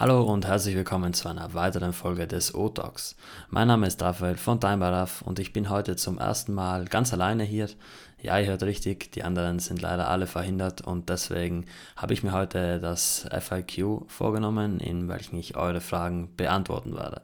Hallo und herzlich willkommen zu einer weiteren Folge des O-Talks. Mein Name ist Raphael von Timebaraff und ich bin heute zum ersten Mal ganz alleine hier. Ja, ihr hört richtig, die anderen sind leider alle verhindert und deswegen habe ich mir heute das FIQ vorgenommen, in welchem ich eure Fragen beantworten werde.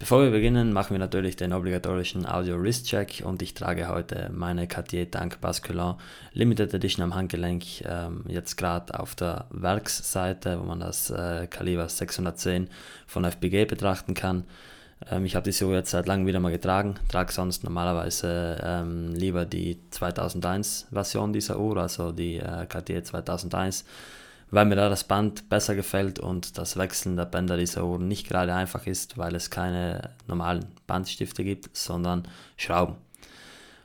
Bevor wir beginnen, machen wir natürlich den obligatorischen Audio Wrist Check und ich trage heute meine Cartier Tank Basculin Limited Edition am Handgelenk, ähm, jetzt gerade auf der Werksseite, wo man das äh, Kaliber 610 von FPG betrachten kann. Ähm, ich habe die so jetzt seit langem wieder mal getragen, trage sonst normalerweise ähm, lieber die 2001 Version dieser Uhr, also die äh, Cartier 2001 weil mir da das Band besser gefällt und das Wechseln der Bänder dieser Uhren nicht gerade einfach ist, weil es keine normalen Bandstifte gibt, sondern Schrauben.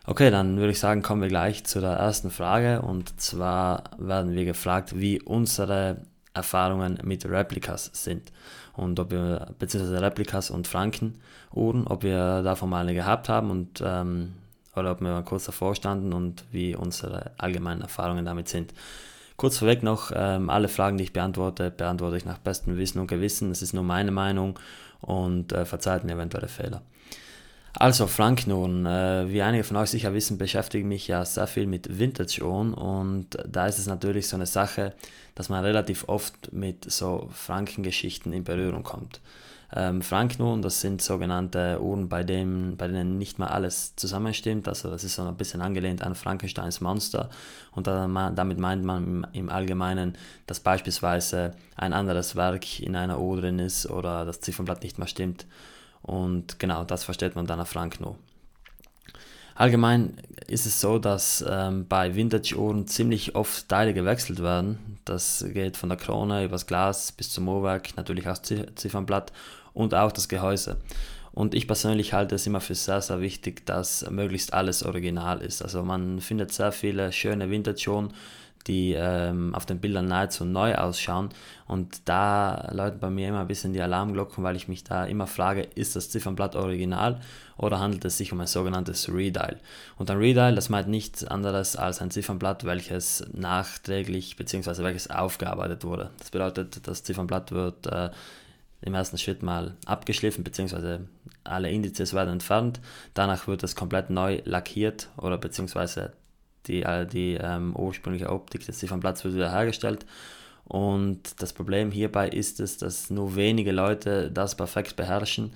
Okay, dann würde ich sagen, kommen wir gleich zu der ersten Frage und zwar werden wir gefragt, wie unsere Erfahrungen mit Replikas sind und ob wir, beziehungsweise Replikas und Frankenuhren, ob wir davon mal eine gehabt haben und ähm, oder ob wir mal kurz davor standen und wie unsere allgemeinen Erfahrungen damit sind. Kurz vorweg noch, ähm, alle Fragen, die ich beantworte, beantworte ich nach bestem Wissen und Gewissen. Es ist nur meine Meinung und äh, verzeiht mir eventuelle Fehler. Also Frank nun, äh, wie einige von euch sicher wissen, beschäftige ich mich ja sehr viel mit Vintage-Uhren und da ist es natürlich so eine Sache, dass man relativ oft mit so Frankengeschichten in Berührung kommt. Ähm, Franken-Uhren, das sind sogenannte Uhren, bei, dem, bei denen nicht mal alles zusammenstimmt. Also das ist so ein bisschen angelehnt an Frankensteins Monster. Und damit meint man im Allgemeinen, dass beispielsweise ein anderes Werk in einer Uhr drin ist oder das Ziffernblatt nicht mal stimmt. Und genau, das versteht man dann auf Franken-Uhr. Allgemein ist es so, dass ähm, bei Vintage-Uhren ziemlich oft Teile gewechselt werden. Das geht von der Krone übers Glas bis zum Uhrwerk, natürlich auch Ziffernblatt und auch das Gehäuse. Und ich persönlich halte es immer für sehr, sehr wichtig, dass möglichst alles original ist. Also man findet sehr viele schöne Vintage-Uhren, die ähm, auf den Bildern nahezu neu ausschauen. Und da läuten bei mir immer ein bisschen die Alarmglocken, weil ich mich da immer frage, ist das Ziffernblatt original oder handelt es sich um ein sogenanntes Redial? Und ein Redial, das meint nichts anderes als ein Ziffernblatt, welches nachträglich bzw. welches aufgearbeitet wurde. Das bedeutet, das Ziffernblatt wird äh, im ersten Schritt mal abgeschliffen, bzw. alle Indizes werden entfernt. Danach wird es komplett neu lackiert oder beziehungsweise die, die ähm, ursprüngliche Optik des Ziffernblatts wird wieder hergestellt. Und das Problem hierbei ist es, dass nur wenige Leute das perfekt beherrschen.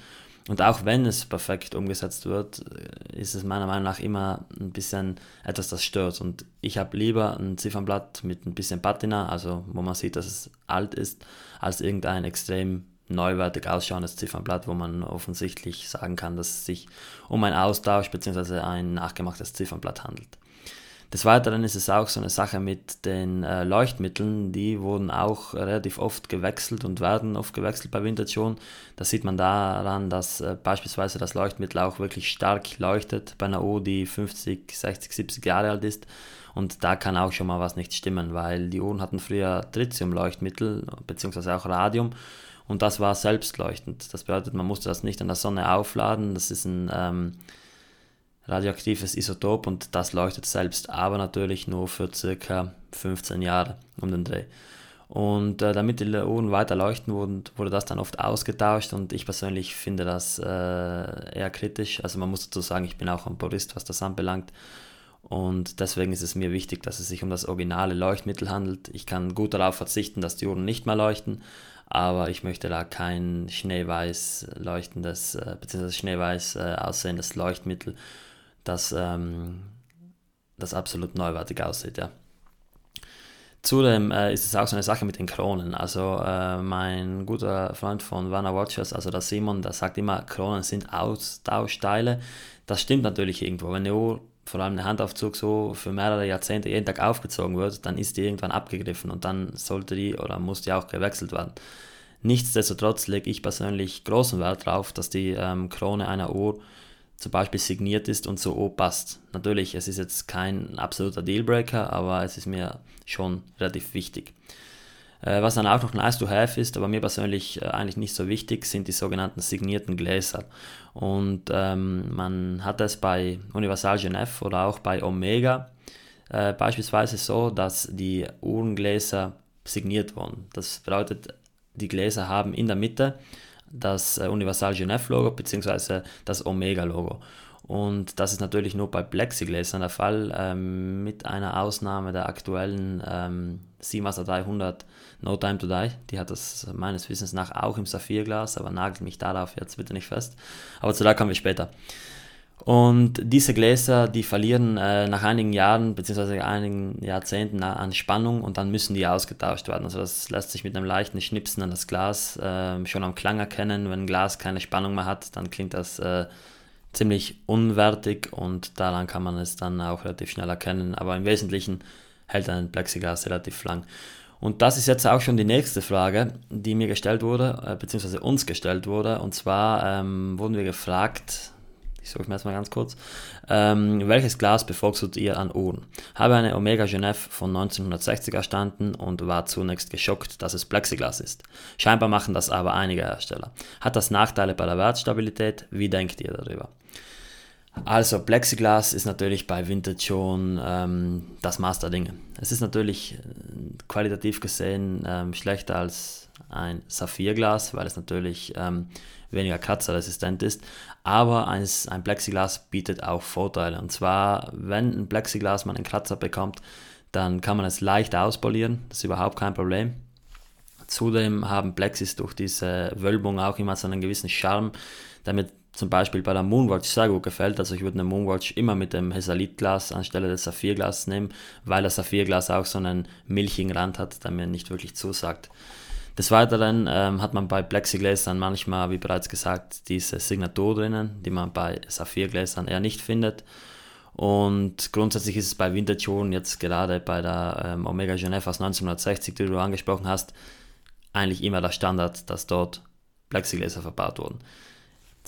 Und auch wenn es perfekt umgesetzt wird, äh, ist es meiner Meinung nach immer ein bisschen etwas, das stört. Und ich habe lieber ein Ziffernblatt mit ein bisschen Patina, also wo man sieht, dass es alt ist, als irgendein extrem neuwertig ausschauendes Ziffernblatt, wo man offensichtlich sagen kann, dass es sich um ein Austausch bzw. ein nachgemachtes Ziffernblatt handelt. Des Weiteren ist es auch so eine Sache mit den äh, Leuchtmitteln, die wurden auch relativ oft gewechselt und werden oft gewechselt bei Vintage Das sieht man daran, dass äh, beispielsweise das Leuchtmittel auch wirklich stark leuchtet bei einer Uhr, die 50, 60, 70 Jahre alt ist. Und da kann auch schon mal was nicht stimmen, weil die Uhren hatten früher Tritium-Leuchtmittel beziehungsweise auch Radium und das war selbstleuchtend. Das bedeutet, man musste das nicht an der Sonne aufladen. Das ist ein ähm, radioaktives Isotop und das leuchtet selbst, aber natürlich nur für circa 15 Jahre um den Dreh. Und äh, damit die Uhren weiter leuchten, wurden, wurde das dann oft ausgetauscht und ich persönlich finde das äh, eher kritisch. Also man muss dazu sagen, ich bin auch ein Purist, was das anbelangt. Und deswegen ist es mir wichtig, dass es sich um das originale Leuchtmittel handelt. Ich kann gut darauf verzichten, dass die Uhren nicht mehr leuchten, aber ich möchte da kein schneeweiß leuchtendes, äh, beziehungsweise schneeweiß äh, aussehendes Leuchtmittel das, ähm, das absolut neuwertig aussieht, ja. Zudem äh, ist es auch so eine Sache mit den Kronen. Also äh, mein guter Freund von Warner Watchers, also der Simon, der sagt immer, Kronen sind Austauschteile. Das stimmt natürlich irgendwo. Wenn eine Uhr, vor allem eine Handaufzug, so für mehrere Jahrzehnte jeden Tag aufgezogen wird, dann ist die irgendwann abgegriffen und dann sollte die oder muss die auch gewechselt werden. Nichtsdestotrotz lege ich persönlich großen Wert darauf, dass die ähm, Krone einer Uhr zum Beispiel signiert ist und so passt. Natürlich, es ist jetzt kein absoluter Dealbreaker, aber es ist mir schon relativ wichtig. Äh, was dann auch noch nice to have ist, aber mir persönlich äh, eigentlich nicht so wichtig, sind die sogenannten signierten Gläser. Und ähm, man hat es bei Universal Genève oder auch bei Omega äh, beispielsweise so, dass die Uhrengläser signiert wurden. Das bedeutet, die Gläser haben in der Mitte das äh, Universal Genève Logo bzw. das Omega Logo. Und das ist natürlich nur bei Plexigläsern der Fall, ähm, mit einer Ausnahme der aktuellen ähm, Seamaster 300 No Time to Die. Die hat das meines Wissens nach auch im Saphirglas, aber nagelt mich darauf jetzt bitte nicht fest. Aber zu da kommen wir später. Und diese Gläser, die verlieren äh, nach einigen Jahren bzw. einigen Jahrzehnten an Spannung und dann müssen die ausgetauscht werden. Also das lässt sich mit einem leichten Schnipsen an das Glas äh, schon am Klang erkennen. Wenn ein Glas keine Spannung mehr hat, dann klingt das äh, ziemlich unwertig und daran kann man es dann auch relativ schnell erkennen. Aber im Wesentlichen hält ein Plexiglas relativ lang. Und das ist jetzt auch schon die nächste Frage, die mir gestellt wurde, äh, beziehungsweise uns gestellt wurde. Und zwar ähm, wurden wir gefragt, ich suche mir erstmal ganz kurz, ähm, welches Glas bevorzugt ihr an Uhren? Habe eine Omega Genève von 1960 erstanden und war zunächst geschockt, dass es Plexiglas ist. Scheinbar machen das aber einige Hersteller. Hat das Nachteile bei der Wertstabilität? Wie denkt ihr darüber? Also Plexiglas ist natürlich bei Vintage schon ähm, das Maß der Dinge. Es ist natürlich äh, qualitativ gesehen ähm, schlechter als ein Saphirglas, weil es natürlich ähm, weniger kratzerresistent ist. Aber ein, ein Plexiglas bietet auch Vorteile. Und zwar, wenn ein Plexiglas mal einen Kratzer bekommt, dann kann man es leicht auspolieren. Das ist überhaupt kein Problem. Zudem haben Plexis durch diese Wölbung auch immer so einen gewissen Charme, damit zum Beispiel bei der Moonwatch sehr gut gefällt. Also ich würde eine Moonwatch immer mit dem Hesalit-Glas anstelle des Saphirglas nehmen, weil das Saphirglas auch so einen milchigen Rand hat, der mir nicht wirklich zusagt. Des Weiteren ähm, hat man bei Plexigläsern manchmal, wie bereits gesagt, diese Signatur drinnen, die man bei Saphirgläsern eher nicht findet. Und grundsätzlich ist es bei Vintage jetzt gerade bei der ähm, Omega Genève aus 1960, die du angesprochen hast, eigentlich immer der Standard, dass dort Plexigläser verbaut wurden.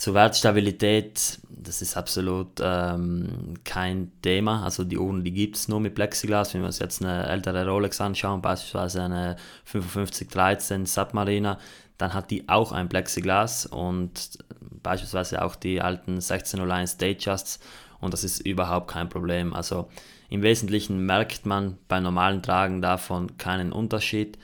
Zur Wertstabilität, das ist absolut ähm, kein Thema. Also die Uhren, die gibt es nur mit Plexiglas. Wenn wir uns jetzt eine ältere Rolex anschauen, beispielsweise eine 5513 Submariner, dann hat die auch ein Plexiglas und beispielsweise auch die alten 1601 Datejusts und das ist überhaupt kein Problem. Also im Wesentlichen merkt man bei normalen Tragen davon keinen Unterschied.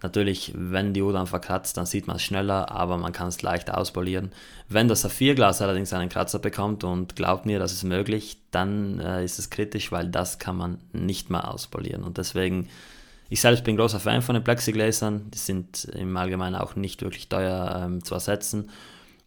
Natürlich, wenn die Uhr dann verkratzt, dann sieht man es schneller, aber man kann es leicht auspolieren. Wenn das Saphirglas allerdings einen Kratzer bekommt und glaubt mir, das ist möglich, dann äh, ist es kritisch, weil das kann man nicht mehr auspolieren. Und deswegen, ich selbst bin großer Fan von den Plexigläsern. Die sind im Allgemeinen auch nicht wirklich teuer ähm, zu ersetzen.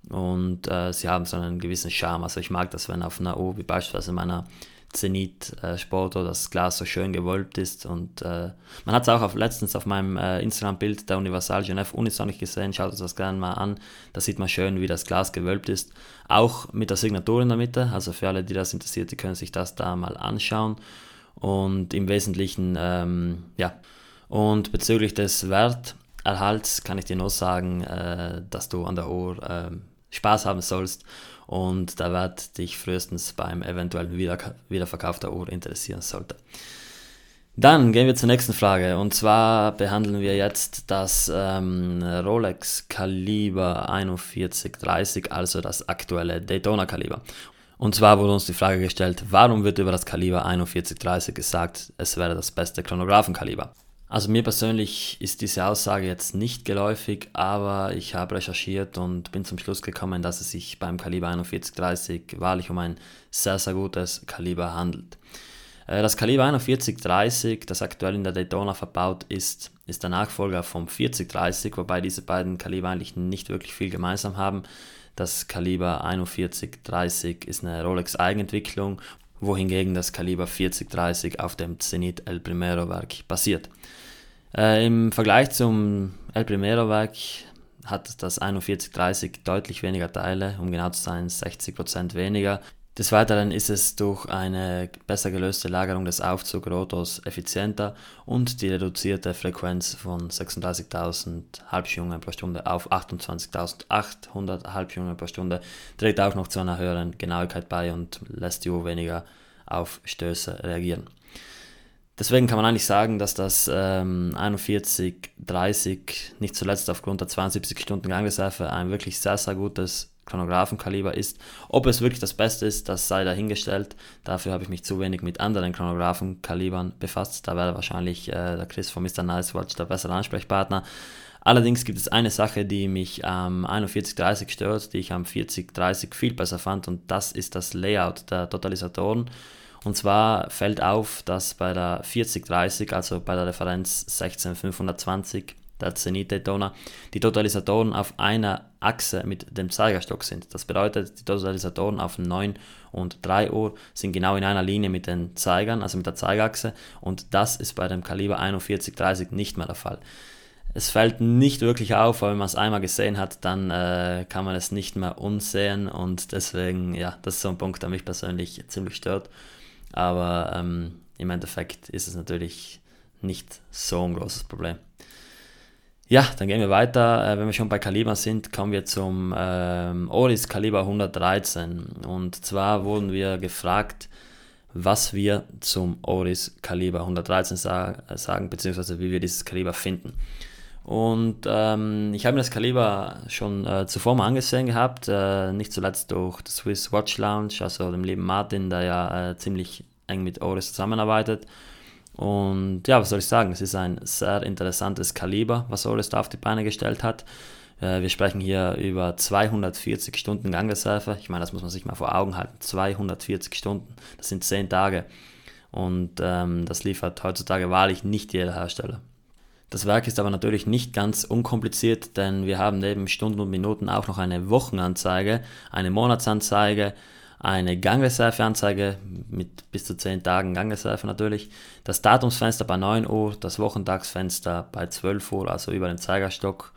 Und äh, sie haben so einen gewissen Charme. Also ich mag das, wenn auf einer Uhr, wie beispielsweise meiner Zenit äh, das Glas so schön gewölbt ist. Und äh, man hat es auch auf, letztens auf meinem äh, Instagram-Bild der Universal Genève Unisonic gesehen. Schaut euch das gerne mal an. Da sieht man schön, wie das Glas gewölbt ist. Auch mit der Signatur in der Mitte. Also für alle, die das interessiert, die können sich das da mal anschauen. Und im Wesentlichen, ähm, ja. Und bezüglich des Werterhalts kann ich dir nur sagen, äh, dass du an der Uhr ähm, Spaß haben sollst und da wird dich frühestens beim eventuellen Wiederverkauf der Uhr interessieren sollte. Dann gehen wir zur nächsten Frage und zwar behandeln wir jetzt das ähm, Rolex Kaliber 4130, also das aktuelle Daytona Kaliber. Und zwar wurde uns die Frage gestellt, warum wird über das Kaliber 4130 gesagt, es wäre das beste Chronographenkaliber? Also mir persönlich ist diese Aussage jetzt nicht geläufig, aber ich habe recherchiert und bin zum Schluss gekommen, dass es sich beim Kaliber 4130 wahrlich um ein sehr, sehr gutes Kaliber handelt. Äh, das Kaliber 4130, das aktuell in der Daytona verbaut ist, ist der Nachfolger vom 4030, wobei diese beiden Kaliber eigentlich nicht wirklich viel gemeinsam haben. Das Kaliber 4130 ist eine Rolex Eigenentwicklung, wohingegen das Kaliber 4030 auf dem Zenit El Primero Werk basiert. Äh, Im Vergleich zum El Primero Werk hat das 4130 deutlich weniger Teile, um genau zu sein 60% weniger. Des Weiteren ist es durch eine besser gelöste Lagerung des Aufzugrotors effizienter und die reduzierte Frequenz von 36.000 Halbschwingungen pro Stunde auf 28.800 Halbschwingungen pro Stunde trägt auch noch zu einer höheren Genauigkeit bei und lässt die Uhr weniger auf Stöße reagieren. Deswegen kann man eigentlich sagen, dass das ähm, 4130 nicht zuletzt aufgrund der 72 Stunden Gangreserve ein wirklich sehr, sehr gutes Chronographenkaliber ist. Ob es wirklich das Beste ist, das sei dahingestellt. Dafür habe ich mich zu wenig mit anderen Chronographenkalibern befasst. Da wäre wahrscheinlich äh, der Chris von Mr. Nice Watch der bessere Ansprechpartner. Allerdings gibt es eine Sache, die mich am 4130 stört, die ich am 4030 viel besser fand und das ist das Layout der Totalisatoren. Und zwar fällt auf, dass bei der 4030, also bei der Referenz 16520, der Zenit Daytona, die Totalisatoren auf einer Achse mit dem Zeigerstock sind. Das bedeutet, die Totalisatoren auf 9 und 3 Uhr sind genau in einer Linie mit den Zeigern, also mit der Zeigachse und das ist bei dem Kaliber 4130 nicht mehr der Fall. Es fällt nicht wirklich auf, weil wenn man es einmal gesehen hat, dann äh, kann man es nicht mehr unsehen und deswegen, ja, das ist so ein Punkt, der mich persönlich ziemlich stört. Aber ähm, im Endeffekt ist es natürlich nicht so ein großes Problem. Ja, dann gehen wir weiter. Äh, wenn wir schon bei Kaliber sind, kommen wir zum ähm, Oris Kaliber 113. Und zwar wurden wir gefragt, was wir zum Oris Kaliber 113 sa sagen, beziehungsweise wie wir dieses Kaliber finden. Und ähm, ich habe mir das Kaliber schon äh, zuvor mal angesehen gehabt, äh, nicht zuletzt durch das Swiss Watch Lounge, also dem lieben Martin, der ja äh, ziemlich eng mit Oris zusammenarbeitet. Und ja, was soll ich sagen, es ist ein sehr interessantes Kaliber, was Oris da auf die Beine gestellt hat. Äh, wir sprechen hier über 240 Stunden Gangreserve. Ich meine, das muss man sich mal vor Augen halten. 240 Stunden, das sind 10 Tage. Und ähm, das liefert heutzutage wahrlich nicht jeder Hersteller. Das Werk ist aber natürlich nicht ganz unkompliziert, denn wir haben neben Stunden und Minuten auch noch eine Wochenanzeige, eine Monatsanzeige, eine Gangreserveanzeige mit bis zu 10 Tagen Gangreserve natürlich, das Datumsfenster bei 9 Uhr, das Wochentagsfenster bei 12 Uhr, also über den Zeigerstock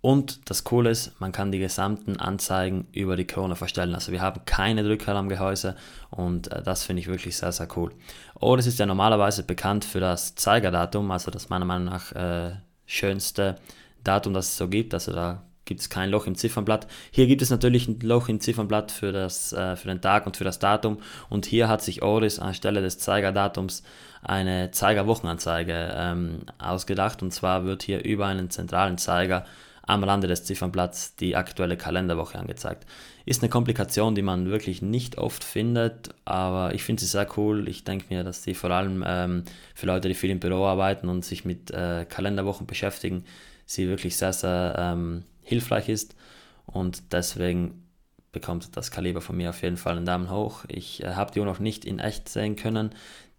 und das Coole ist, man kann die gesamten Anzeigen über die Krone verstellen. Also wir haben keine Drücker am Gehäuse und äh, das finde ich wirklich sehr, sehr cool. Oris ist ja normalerweise bekannt für das Zeigerdatum, also das meiner Meinung nach äh, schönste Datum, das es so gibt. Also da gibt es kein Loch im Ziffernblatt. Hier gibt es natürlich ein Loch im Ziffernblatt für, das, äh, für den Tag und für das Datum. Und hier hat sich Oris anstelle des Zeigerdatums eine Zeigerwochenanzeige ähm, ausgedacht. Und zwar wird hier über einen zentralen Zeiger am Rande des Ziffernblatts die aktuelle Kalenderwoche angezeigt. Ist eine Komplikation, die man wirklich nicht oft findet, aber ich finde sie sehr cool. Ich denke mir, dass sie vor allem ähm, für Leute, die viel im Büro arbeiten und sich mit äh, Kalenderwochen beschäftigen, sie wirklich sehr, sehr ähm, hilfreich ist und deswegen bekommt das Kaliber von mir auf jeden Fall einen Daumen hoch. Ich äh, habe die Uhr noch nicht in echt sehen können.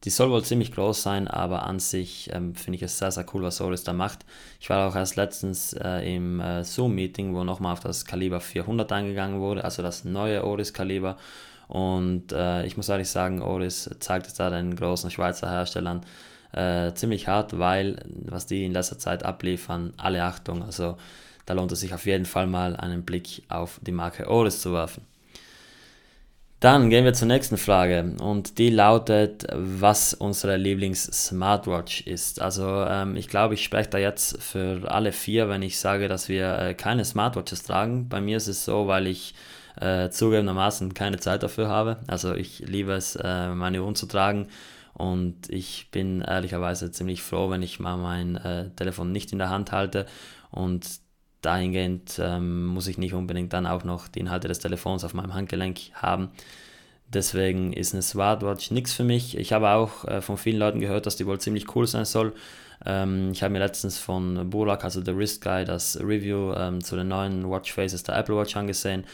Die soll wohl ziemlich groß sein, aber an sich ähm, finde ich es sehr, sehr cool, was Oris da macht. Ich war auch erst letztens äh, im äh, Zoom-Meeting, wo nochmal auf das Kaliber 400 eingegangen wurde, also das neue Oris-Kaliber. Und äh, ich muss ehrlich sagen, Oris zeigt es da den großen Schweizer Herstellern äh, ziemlich hart, weil was die in letzter Zeit abliefern, alle Achtung. Also da lohnt es sich auf jeden Fall mal einen Blick auf die Marke Oris zu werfen. Dann gehen wir zur nächsten Frage und die lautet, was unsere Lieblings-Smartwatch ist. Also ähm, ich glaube, ich spreche da jetzt für alle vier, wenn ich sage, dass wir äh, keine Smartwatches tragen. Bei mir ist es so, weil ich äh, zugegebenermaßen keine Zeit dafür habe. Also ich liebe es, äh, meine Uhren zu tragen und ich bin ehrlicherweise ziemlich froh, wenn ich mal mein äh, Telefon nicht in der Hand halte und dahingehend ähm, muss ich nicht unbedingt dann auch noch die Inhalte des Telefons auf meinem Handgelenk haben. Deswegen ist eine Smartwatch nichts für mich. Ich habe auch äh, von vielen Leuten gehört, dass die wohl ziemlich cool sein soll. Ähm, ich habe mir letztens von Burak, also der Wrist Guy, das Review ähm, zu den neuen Watch Faces der Apple Watch angesehen.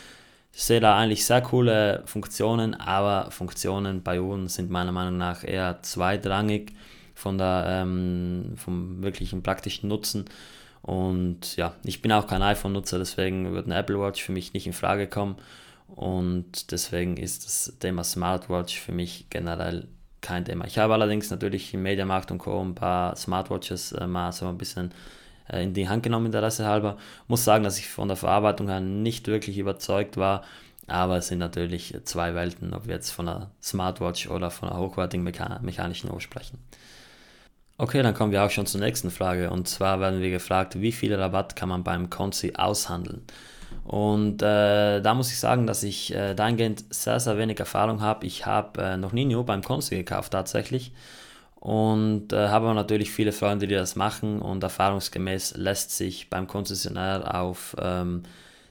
Ich sehe da eigentlich sehr coole Funktionen, aber Funktionen bei Uhren sind meiner Meinung nach eher zweitrangig von der, ähm, vom wirklichen praktischen Nutzen. Und ja, ich bin auch kein iPhone-Nutzer, deswegen wird eine Apple Watch für mich nicht in Frage kommen. Und deswegen ist das Thema Smartwatch für mich generell kein Thema. Ich habe allerdings natürlich im Mediamarkt und Co. ein paar Smartwatches äh, mal so ein bisschen äh, in die Hand genommen, Interesse halber. Muss sagen, dass ich von der Verarbeitung her nicht wirklich überzeugt war. Aber es sind natürlich zwei Welten, ob wir jetzt von einer Smartwatch oder von einer hochwertigen mechanischen Uhr sprechen. Okay, dann kommen wir auch schon zur nächsten Frage. Und zwar werden wir gefragt, wie viel Rabatt kann man beim Konzi aushandeln? Und äh, da muss ich sagen, dass ich äh, dahingehend sehr, sehr wenig Erfahrung habe. Ich habe äh, noch nie nur beim Konzi gekauft tatsächlich. und äh, habe natürlich viele Freunde, die das machen und erfahrungsgemäß lässt sich beim Konzessionär auf ähm,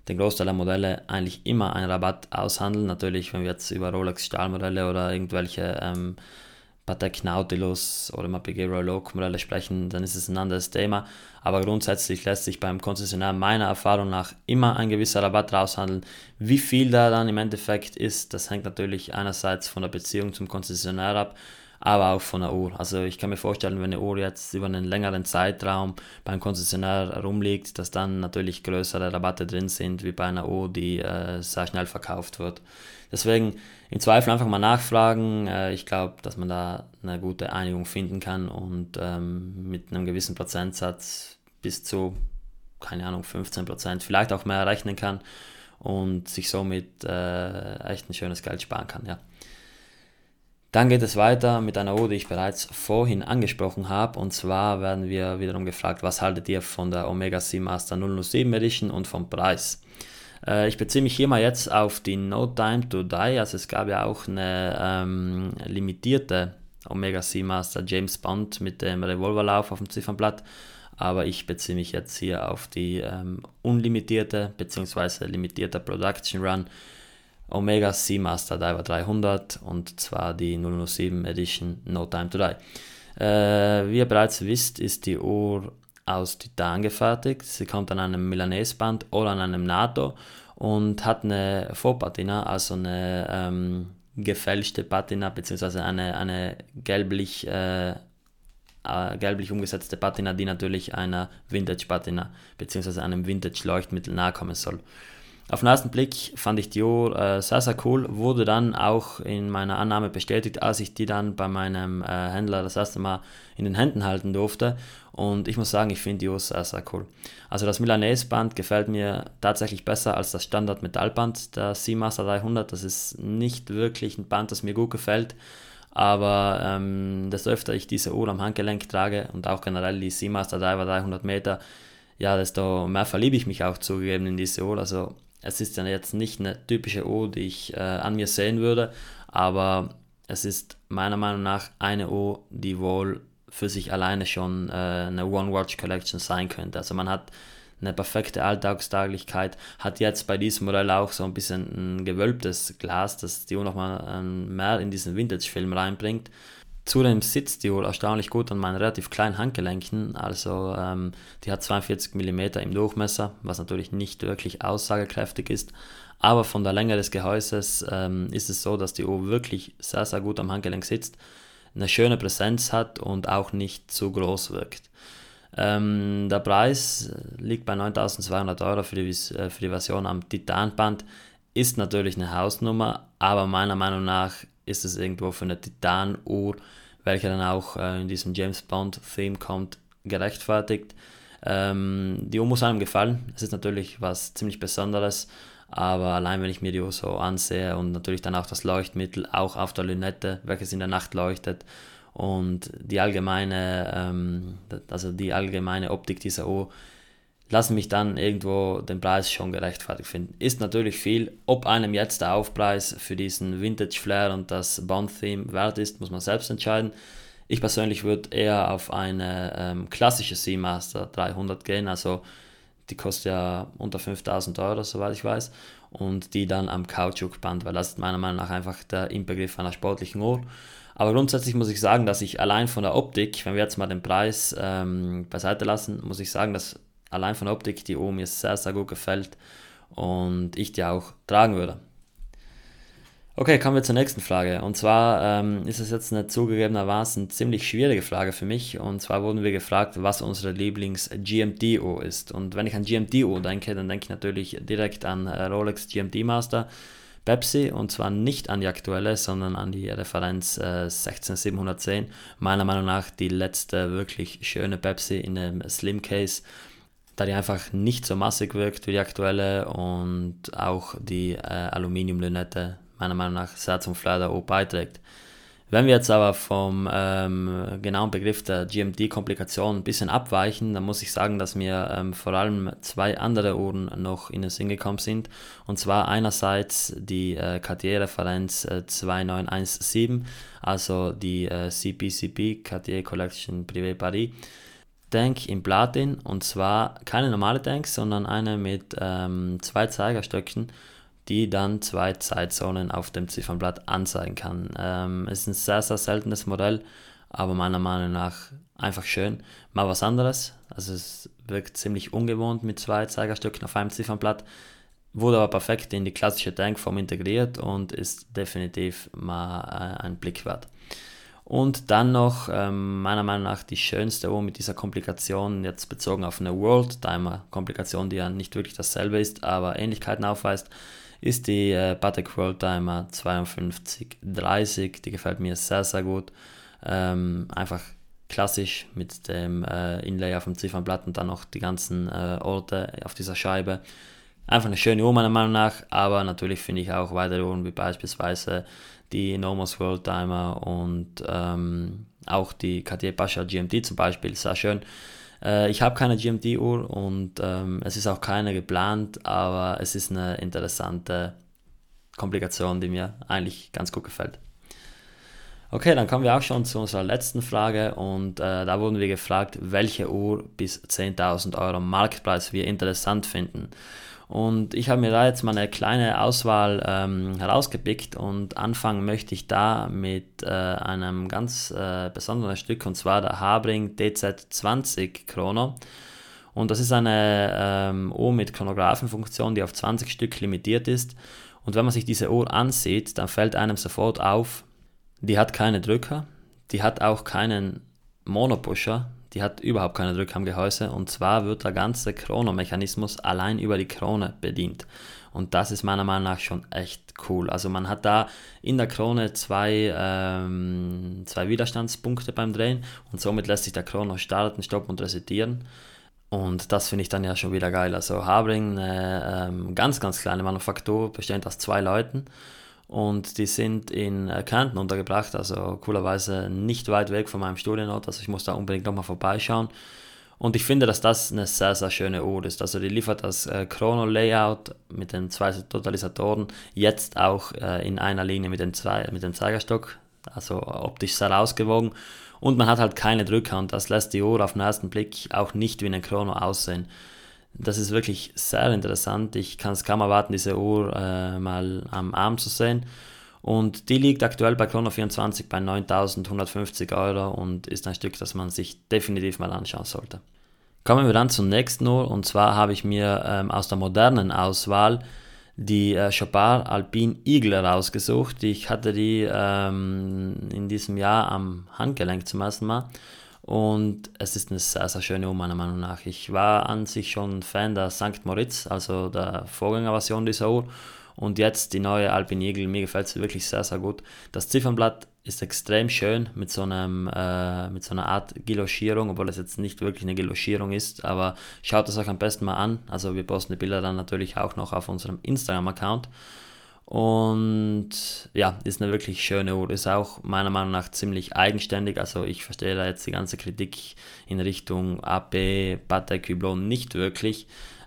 den Großteil der Modelle eigentlich immer einen Rabatt aushandeln. Natürlich, wenn wir jetzt über Rolex Stahlmodelle oder irgendwelche ähm, Patek Nautilus oder PG Royal Oak Modelle sprechen, dann ist es ein anderes Thema. Aber grundsätzlich lässt sich beim Konzessionär meiner Erfahrung nach immer ein gewisser Rabatt raushandeln. Wie viel da dann im Endeffekt ist, das hängt natürlich einerseits von der Beziehung zum Konzessionär ab aber auch von der Uhr. Also ich kann mir vorstellen, wenn eine Uhr jetzt über einen längeren Zeitraum beim Konzessionär rumliegt, dass dann natürlich größere Rabatte drin sind, wie bei einer Uhr, die äh, sehr schnell verkauft wird. Deswegen im Zweifel einfach mal nachfragen. Äh, ich glaube, dass man da eine gute Einigung finden kann und ähm, mit einem gewissen Prozentsatz bis zu, keine Ahnung, 15 Prozent, vielleicht auch mehr rechnen kann und sich somit äh, echt ein schönes Geld sparen kann. Ja. Dann geht es weiter mit einer Uhr, die ich bereits vorhin angesprochen habe. Und zwar werden wir wiederum gefragt, was haltet ihr von der Omega Seamaster 007 Edition und vom Preis? Äh, ich beziehe mich hier mal jetzt auf die No Time to Die. Also es gab ja auch eine ähm, limitierte Omega Seamaster James Bond mit dem Revolverlauf auf dem Ziffernblatt. Aber ich beziehe mich jetzt hier auf die ähm, unlimitierte bzw. limitierte Production Run Omega Seamaster Diver 300 und zwar die 007 Edition No Time to Die. Äh, wie ihr bereits wisst, ist die Uhr aus Titan gefertigt. Sie kommt an einem Milanese-Band oder an einem NATO und hat eine Vorpatina, also eine ähm, gefälschte Patina bzw. eine, eine gelblich, äh, gelblich umgesetzte Patina, die natürlich einer Vintage-Patina bzw. einem Vintage-Leuchtmittel nahe kommen soll. Auf den ersten Blick fand ich die Uhr äh, sehr, sehr cool, wurde dann auch in meiner Annahme bestätigt, als ich die dann bei meinem äh, Händler das erste Mal in den Händen halten durfte. Und ich muss sagen, ich finde die Uhr sehr, sehr cool. Also das Milanese Band gefällt mir tatsächlich besser als das Standard Metallband der Seamaster 300. Das ist nicht wirklich ein Band, das mir gut gefällt. Aber ähm, desto öfter ich diese Uhr am Handgelenk trage und auch generell die Seamaster Diver 300 Meter, ja, desto mehr verliebe ich mich auch zugegeben in diese Uhr. Also es ist ja jetzt nicht eine typische Uhr, die ich äh, an mir sehen würde, aber es ist meiner Meinung nach eine Uhr, die wohl für sich alleine schon äh, eine One-Watch Collection sein könnte. Also man hat eine perfekte Alltagstauglichkeit, hat jetzt bei diesem Modell auch so ein bisschen ein gewölbtes Glas, das die Uhr nochmal ähm, mehr in diesen Vintage-Film reinbringt. Zudem sitzt die wohl erstaunlich gut an meinen relativ kleinen Handgelenken, also ähm, die hat 42 mm im Durchmesser, was natürlich nicht wirklich aussagekräftig ist, aber von der Länge des Gehäuses ähm, ist es so, dass die Uhr wirklich sehr, sehr gut am Handgelenk sitzt, eine schöne Präsenz hat und auch nicht zu groß wirkt. Ähm, der Preis liegt bei 9200 Euro für die, äh, für die Version am Titanband, ist natürlich eine Hausnummer, aber meiner Meinung nach ist es irgendwo für eine Titan-Uhr, welche dann auch äh, in diesem James Bond-Theme kommt, gerechtfertigt. Ähm, die Uhr muss einem gefallen. Es ist natürlich was ziemlich Besonderes, aber allein wenn ich mir die Uhr so ansehe und natürlich dann auch das Leuchtmittel, auch auf der Lünette, welches in der Nacht leuchtet und die allgemeine, ähm, also die allgemeine Optik dieser Uhr, lassen mich dann irgendwo den Preis schon gerechtfertigt finden. Ist natürlich viel. Ob einem jetzt der Aufpreis für diesen Vintage Flair und das Bond-Theme wert ist, muss man selbst entscheiden. Ich persönlich würde eher auf eine ähm, klassische Seamaster 300 gehen, also die kostet ja unter 5000 Euro, soweit ich weiß, und die dann am Kautschukband, weil das ist meiner Meinung nach einfach der Inbegriff einer sportlichen Uhr. Aber grundsätzlich muss ich sagen, dass ich allein von der Optik, wenn wir jetzt mal den Preis ähm, beiseite lassen, muss ich sagen, dass allein von der Optik die Uhr mir sehr, sehr gut gefällt und ich die auch tragen würde. Okay, kommen wir zur nächsten Frage. Und zwar ähm, ist es jetzt eine zugegebenermaßen ziemlich schwierige Frage für mich. Und zwar wurden wir gefragt, was unsere Lieblings-GMT-Uhr ist. Und wenn ich an GMT-Uhr denke, dann denke ich natürlich direkt an äh, Rolex GMT Master Pepsi. Und zwar nicht an die aktuelle, sondern an die Referenz äh, 16710. Meiner Meinung nach die letzte wirklich schöne Pepsi in einem Slim Case da die einfach nicht so massig wirkt wie die aktuelle und auch die äh, Aluminiumlünette meiner Meinung nach sehr zum Flair der O beiträgt. Wenn wir jetzt aber vom ähm, genauen Begriff der GMT-Komplikation ein bisschen abweichen, dann muss ich sagen, dass mir ähm, vor allem zwei andere Uhren noch in den Sinn gekommen sind. Und zwar einerseits die äh, Cartier-Referenz äh, 2917, also die äh, CPCP, Cartier Collection Privé Paris. Tank in Platin und zwar keine normale Tank, sondern eine mit ähm, zwei Zeigerstöcken die dann zwei Zeitzonen auf dem Ziffernblatt anzeigen kann. Ähm, es ist ein sehr, sehr seltenes Modell, aber meiner Meinung nach einfach schön. Mal was anderes, also es wirkt ziemlich ungewohnt mit zwei Zeigerstücken auf einem Ziffernblatt, wurde aber perfekt in die klassische Tankform integriert und ist definitiv mal äh, ein Blick wert. Und dann noch ähm, meiner Meinung nach die schönste Uhr mit dieser Komplikation, jetzt bezogen auf eine World Timer Komplikation, die ja nicht wirklich dasselbe ist, aber Ähnlichkeiten aufweist, ist die äh, Patek World Timer 5230. Die gefällt mir sehr, sehr gut. Ähm, einfach klassisch mit dem äh, Inlay auf dem Ziffernblatt und dann noch die ganzen äh, Orte auf dieser Scheibe. Einfach eine schöne Uhr meiner Meinung nach, aber natürlich finde ich auch weitere Uhren wie beispielsweise die Nomos World Timer und ähm, auch die Cartier Pascha GMT zum Beispiel sehr schön. Äh, ich habe keine GMT-Uhr und ähm, es ist auch keine geplant, aber es ist eine interessante Komplikation, die mir eigentlich ganz gut gefällt. Okay, dann kommen wir auch schon zu unserer letzten Frage und äh, da wurden wir gefragt, welche Uhr bis 10.000 Euro Marktpreis wir interessant finden. Und ich habe mir da jetzt mal eine kleine Auswahl ähm, herausgepickt und anfangen möchte ich da mit äh, einem ganz äh, besonderen Stück und zwar der Habring DZ20 Chrono. Und das ist eine ähm, Uhr mit Chronographenfunktion, die auf 20 Stück limitiert ist. Und wenn man sich diese Uhr ansieht, dann fällt einem sofort auf, die hat keine Drücker, die hat auch keinen Monopusher, die hat überhaupt keine Drücke am Gehäuse und zwar wird der ganze Chronomechanismus allein über die Krone bedient. Und das ist meiner Meinung nach schon echt cool. Also man hat da in der Krone zwei, ähm, zwei Widerstandspunkte beim Drehen und somit lässt sich der Chrono starten, stoppen und resettieren. Und das finde ich dann ja schon wieder geil. Also Habring, eine ähm, ganz, ganz kleine Manufaktur, bestehend aus zwei Leuten und die sind in äh, Kärnten untergebracht, also coolerweise nicht weit weg von meinem Studienort, also ich muss da unbedingt nochmal vorbeischauen. Und ich finde, dass das eine sehr, sehr schöne Uhr ist. Also die liefert das äh, Chrono-Layout mit den zwei Totalisatoren jetzt auch äh, in einer Linie mit, den zwei, mit dem Zeigerstock, also optisch sehr ausgewogen. Und man hat halt keine Drücker und das lässt die Uhr auf den ersten Blick auch nicht wie eine Chrono aussehen. Das ist wirklich sehr interessant. Ich kann es kaum erwarten, diese Uhr äh, mal am Arm zu sehen. Und die liegt aktuell bei Chrono24 bei 9150 Euro und ist ein Stück, das man sich definitiv mal anschauen sollte. Kommen wir dann zur nächsten Uhr und zwar habe ich mir ähm, aus der modernen Auswahl die äh, Chopard Alpine Eagle rausgesucht. Ich hatte die ähm, in diesem Jahr am Handgelenk zum ersten Mal und es ist eine sehr, sehr schöne Uhr, meiner Meinung nach. Ich war an sich schon Fan der St. Moritz, also der Vorgängerversion dieser Uhr. Und jetzt die neue Alpine Eagle, mir gefällt sie wirklich sehr, sehr gut. Das Ziffernblatt ist extrem schön mit so, einem, äh, mit so einer Art Giloschierung, obwohl es jetzt nicht wirklich eine Giloschierung ist. Aber schaut es euch am besten mal an. Also wir posten die Bilder dann natürlich auch noch auf unserem Instagram-Account. Und ja, ist eine wirklich schöne Uhr. Ist auch meiner Meinung nach ziemlich eigenständig. Also ich verstehe da jetzt die ganze Kritik in Richtung AP, Patek Hublot nicht wirklich.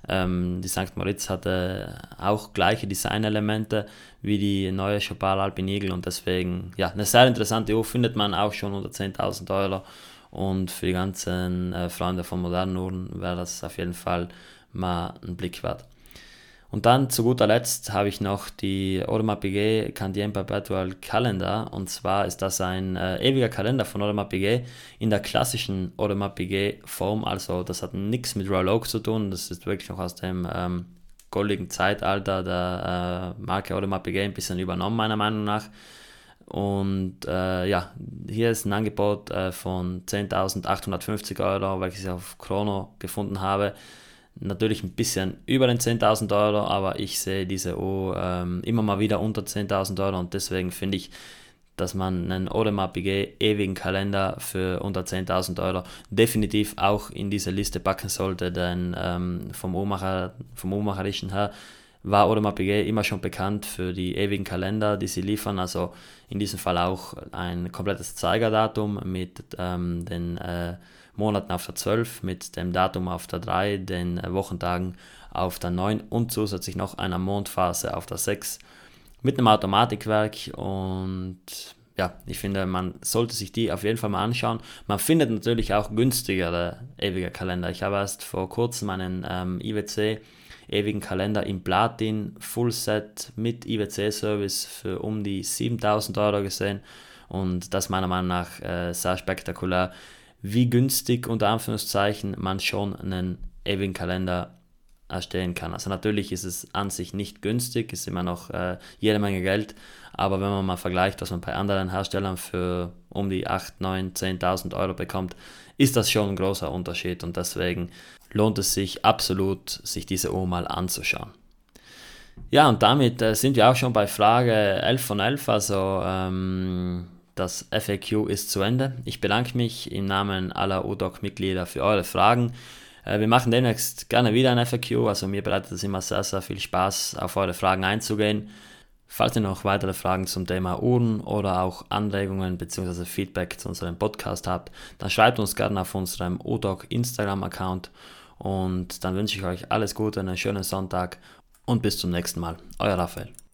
Ähm, die St. Moritz hatte auch gleiche Designelemente wie die neue Chopard Alpine Eagle und deswegen, ja, eine sehr interessante Uhr findet man auch schon unter 10.000 Euro. Und für die ganzen äh, Freunde von modernen Uhren wäre das auf jeden Fall mal ein Blick wert. Und dann zu guter Letzt habe ich noch die Piguet Candien Perpetual Calendar. Und zwar ist das ein äh, ewiger Kalender von Piguet in der klassischen Piguet Form. Also das hat nichts mit Royal Oak zu tun. Das ist wirklich noch aus dem ähm, goldigen Zeitalter der äh, Marke Piguet ein bisschen übernommen, meiner Meinung nach. Und äh, ja, hier ist ein Angebot äh, von 10.850 Euro, welches ich auf Chrono gefunden habe natürlich ein bisschen über den 10.000 Euro, aber ich sehe diese Uhr ähm, immer mal wieder unter 10.000 Euro und deswegen finde ich, dass man einen Audemars Piguet ewigen Kalender für unter 10.000 Euro definitiv auch in diese Liste packen sollte, denn ähm, vom, Uhrmacher, vom Uhrmacherischen her war Audemars Piguet immer schon bekannt für die ewigen Kalender, die sie liefern. Also in diesem Fall auch ein komplettes Zeigerdatum mit ähm, den äh, Monaten auf der 12, mit dem Datum auf der 3, den äh, Wochentagen auf der 9 und zusätzlich noch einer Mondphase auf der 6 mit einem Automatikwerk und ja, ich finde, man sollte sich die auf jeden Fall mal anschauen. Man findet natürlich auch günstigere ewige Kalender. Ich habe erst vor kurzem einen ähm, IWC ewigen Kalender im Platin Full Set mit IWC-Service für um die 7000 Euro gesehen und das meiner Meinung nach äh, sehr spektakulär, wie günstig unter Anführungszeichen man schon einen ewigen Kalender erstellen kann. Also natürlich ist es an sich nicht günstig, ist immer noch äh, jede Menge Geld, aber wenn man mal vergleicht, was man bei anderen Herstellern für um die 8, 9, 10.000 Euro bekommt, ist das schon ein großer Unterschied und deswegen lohnt es sich absolut, sich diese Uhr mal anzuschauen. Ja, und damit äh, sind wir auch schon bei Frage 11 von 11, also ähm, das FAQ ist zu Ende. Ich bedanke mich im Namen aller UDOC-Mitglieder für eure Fragen. Äh, wir machen demnächst gerne wieder ein FAQ, also mir bereitet es immer sehr, sehr viel Spaß, auf eure Fragen einzugehen. Falls ihr noch weitere Fragen zum Thema Uhren oder auch Anregungen bzw. Feedback zu unserem Podcast habt, dann schreibt uns gerne auf unserem UDOC Instagram-Account und dann wünsche ich euch alles Gute, einen schönen Sonntag und bis zum nächsten Mal. Euer Raphael.